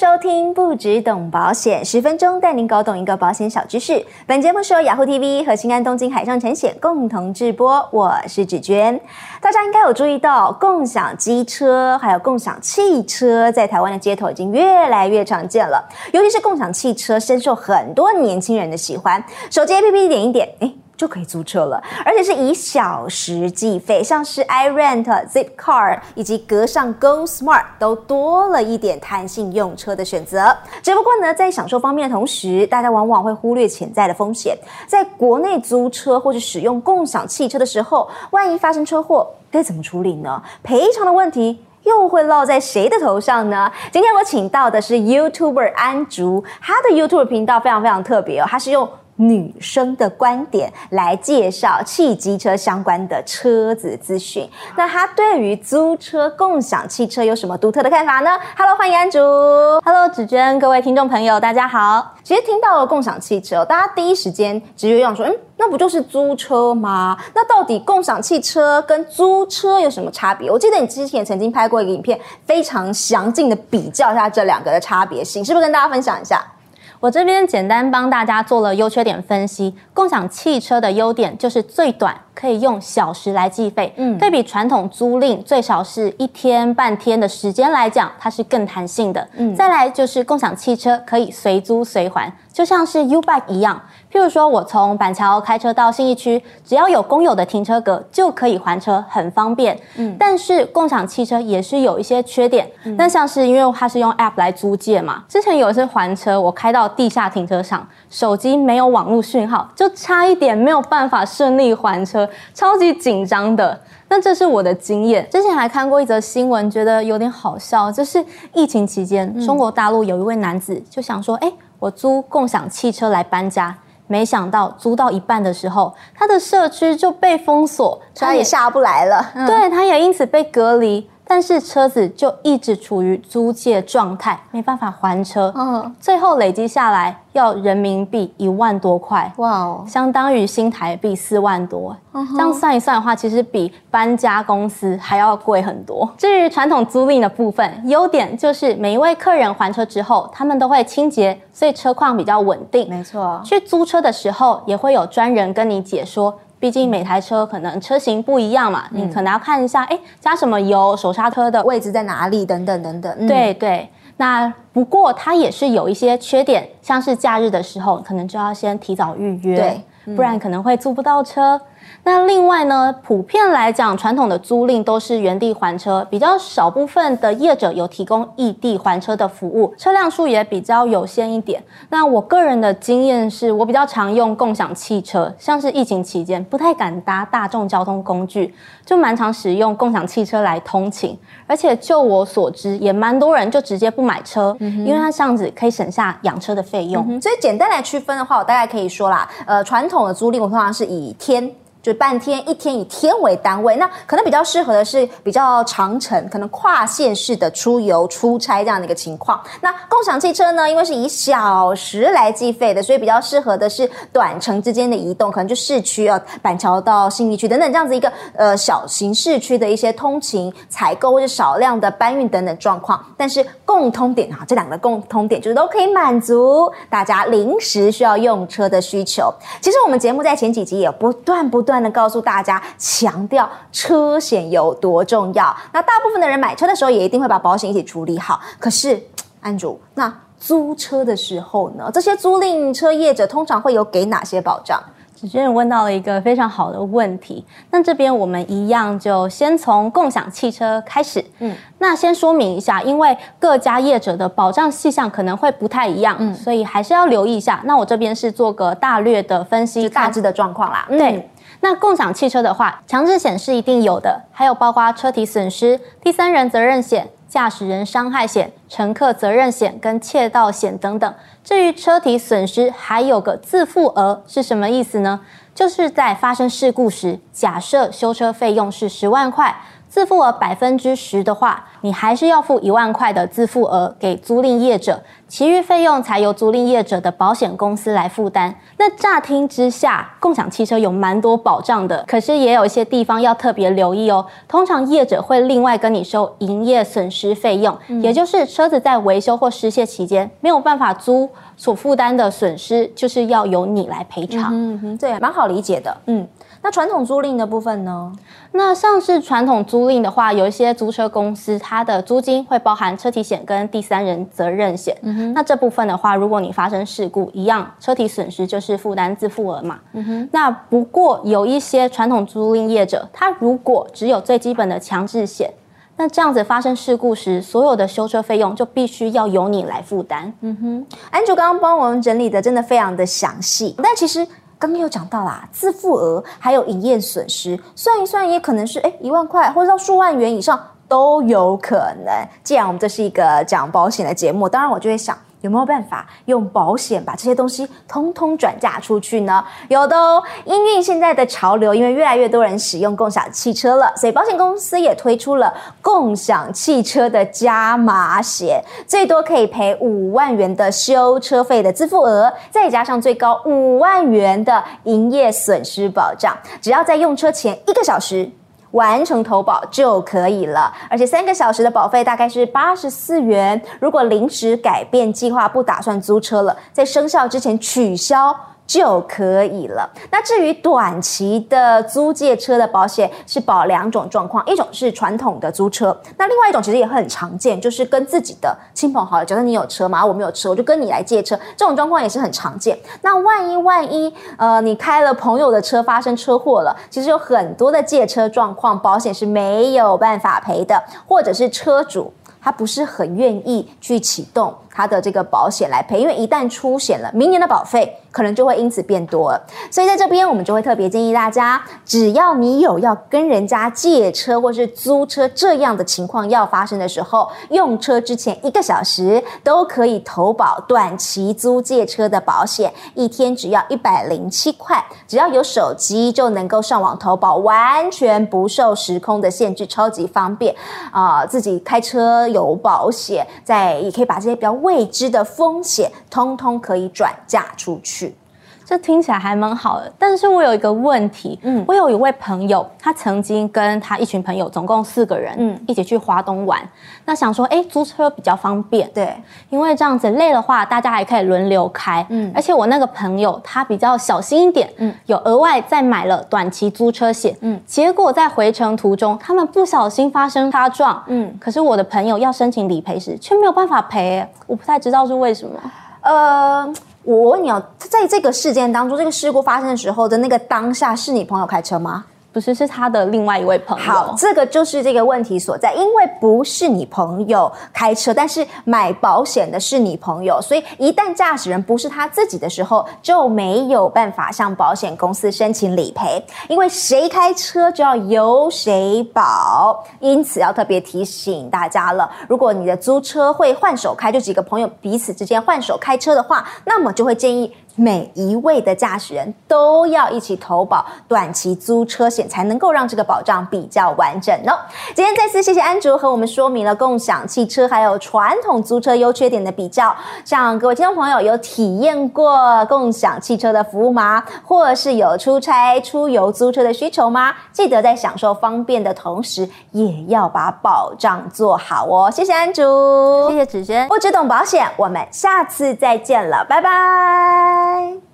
收听不止懂保险，十分钟带您搞懂一个保险小知识。本节目是由雅虎 TV 和新安东京海上产险共同制播，我是芷娟。大家应该有注意到，共享机车还有共享汽车在台湾的街头已经越来越常见了，尤其是共享汽车深受很多年轻人的喜欢。手机 APP 点一点，诶就可以租车了，而且是以小时计费，像是 iRent、Zipcar 以及格上 Go Smart 都多了一点弹性用车的选择。只不过呢，在享受方面的同时，大家往往会忽略潜在的风险。在国内租车或者使用共享汽车的时候，万一发生车祸，该怎么处理呢？赔偿的问题又会落在谁的头上呢？今天我请到的是 YouTuber 安竹，他的 YouTube 频道非常非常特别哦，他是用女生的观点来介绍汽机车相关的车子资讯。那她对于租车、共享汽车有什么独特的看法呢？Hello，欢迎安竹。Hello，芷娟，各位听众朋友，大家好。其实听到了共享汽车，大家第一时间直接想说，嗯，那不就是租车吗？那到底共享汽车跟租车有什么差别？我记得你之前曾经拍过一个影片，非常详尽的比较一下这两个的差别性，是不是跟大家分享一下？我这边简单帮大家做了优缺点分析。共享汽车的优点就是最短，可以用小时来计费。嗯，对比传统租赁最少是一天半天的时间来讲，它是更弹性的。嗯，再来就是共享汽车可以随租随还，就像是 U-Bike 一样。譬如说，我从板桥开车到信义区，只要有公有的停车格就可以还车，很方便。嗯，但是共享汽车也是有一些缺点。嗯，那像是因为它是用 App 来租借嘛，之前有一次还车，我开到地下停车场，手机没有网络讯号，就差一点没有办法顺利还车，超级紧张的。那这是我的经验。之前还看过一则新闻，觉得有点好笑，就是疫情期间，中国大陆有一位男子就想说：“哎，我租共享汽车来搬家。”没想到租到一半的时候，他的社区就被封锁，他也下不来了。嗯、对，他也因此被隔离。但是车子就一直处于租借状态，没办法还车。嗯，最后累积下来要人民币一万多块，哇哦，相当于新台币四万多。嗯、这样算一算的话，其实比搬家公司还要贵很多。至于传统租赁的部分，优点就是每一位客人还车之后，他们都会清洁，所以车况比较稳定。没错，去租车的时候也会有专人跟你解说。毕竟每台车可能车型不一样嘛，嗯、你可能要看一下，哎，加什么油，手刹车的位置在哪里，等等等等。嗯、对对，那不过它也是有一些缺点，像是假日的时候，可能就要先提早预约，对，嗯、不然可能会租不到车。那另外呢，普遍来讲，传统的租赁都是原地还车，比较少部分的业者有提供异地还车的服务，车辆数也比较有限一点。那我个人的经验是，我比较常用共享汽车，像是疫情期间不太敢搭大众交通工具，就蛮常使用共享汽车来通勤。而且就我所知，也蛮多人就直接不买车，嗯、因为它这样子可以省下养车的费用。嗯、所以简单来区分的话，我大概可以说啦，呃，传统的租赁我通常是以天。就半天一天以天为单位，那可能比较适合的是比较长程，可能跨县市的出游出差这样的一个情况。那共享汽车呢，因为是以小时来计费的，所以比较适合的是短程之间的移动，可能就市区啊，板桥到信义区等等这样子一个呃小型市区的一些通勤、采购或者少量的搬运等等状况。但是共通点啊，这两个共通点就是都可以满足大家临时需要用车的需求。其实我们节目在前几集也不断不断。不断的告诉大家，强调车险有多重要。那大部分的人买车的时候，也一定会把保险一起处理好。可是，安主，那租车的时候呢？这些租赁车业者通常会有给哪些保障？主持人问到了一个非常好的问题。那这边我们一样就先从共享汽车开始。嗯，那先说明一下，因为各家业者的保障细项可能会不太一样，嗯，所以还是要留意一下。那我这边是做个大略的分析，大致的状况啦。嗯、对。那共享汽车的话，强制险是一定有的，还有包括车体损失、第三人责任险、驾驶人伤害险、乘客责任险跟窃盗险等等。至于车体损失，还有个自付额是什么意思呢？就是在发生事故时，假设修车费用是十万块，自付额百分之十的话，你还是要付一万块的自付额给租赁业者，其余费用才由租赁业者的保险公司来负担。那乍听之下，共享汽车有蛮多保障的，可是也有一些地方要特别留意哦。通常业者会另外跟你收营业损失费用，嗯、也就是车子在维修或失窃期间没有办法租，所负担的损失就是要由你来赔偿。嗯哼，对，蛮好理解的。嗯。那传统租赁的部分呢？那像是传统租赁的话，有一些租车公司，它的租金会包含车体险跟第三人责任险。嗯哼。那这部分的话，如果你发生事故，一样车体损失就是负担自付额嘛。嗯哼。那不过有一些传统租赁业者，他如果只有最基本的强制险，那这样子发生事故时，所有的修车费用就必须要由你来负担。嗯哼。安竹刚刚帮我们整理的真的非常的详细，但其实。刚刚有讲到啦，自付额还有营业损失，算一算也可能是诶一万块，或者到数万元以上都有可能。既然我们这是一个讲保险的节目，当然我就会想。有没有办法用保险把这些东西通通转嫁出去呢？有的哦，因应现在的潮流，因为越来越多人使用共享汽车了，所以保险公司也推出了共享汽车的加码险，最多可以赔五万元的修车费的自付额，再加上最高五万元的营业损失保障，只要在用车前一个小时。完成投保就可以了，而且三个小时的保费大概是八十四元。如果临时改变计划，不打算租车了，在生效之前取消。就可以了。那至于短期的租借车的保险，是保两种状况，一种是传统的租车，那另外一种其实也很常见，就是跟自己的亲朋好友，假设你有车嘛，我没有车，我就跟你来借车，这种状况也是很常见。那万一万一呃你开了朋友的车发生车祸了，其实有很多的借车状况，保险是没有办法赔的，或者是车主。他不是很愿意去启动他的这个保险来赔，因为一旦出险了，明年的保费可能就会因此变多了。所以在这边，我们就会特别建议大家，只要你有要跟人家借车或是租车这样的情况要发生的时候，用车之前一个小时都可以投保短期租借车的保险，一天只要一百零七块，只要有手机就能够上网投保，完全不受时空的限制，超级方便啊、自己开车。有保险，在也可以把这些比较未知的风险，通通可以转嫁出去。这听起来还蛮好的，但是我有一个问题，嗯，我有一位朋友，他曾经跟他一群朋友，总共四个人，嗯，一起去华东玩。那想说，哎，租车比较方便，对，因为这样子累的话，大家还可以轮流开，嗯，而且我那个朋友他比较小心一点，嗯，有额外再买了短期租车险，嗯，结果在回程途中，他们不小心发生擦撞，嗯，可是我的朋友要申请理赔时却没有办法赔，我不太知道是为什么，呃。我问你哦，在这个事件当中，这个事故发生的时候的那个当下，是你朋友开车吗？不是，是他的另外一位朋友。好，这个就是这个问题所在，因为不是你朋友开车，但是买保险的是你朋友，所以一旦驾驶人不是他自己的时候，就没有办法向保险公司申请理赔，因为谁开车就要由谁保。因此要特别提醒大家了，如果你的租车会换手开，就几个朋友彼此之间换手开车的话，那么就会建议。每一位的驾驶人都要一起投保短期租车险，才能够让这个保障比较完整哦。今天再次谢谢安竹和我们说明了共享汽车还有传统租车优缺点的比较。像各位听众朋友有体验过共享汽车的服务吗？或是有出差出游租车的需求吗？记得在享受方便的同时，也要把保障做好哦。谢谢安竹，谢谢芷萱，不只懂保险，我们下次再见了，拜拜。 바이바이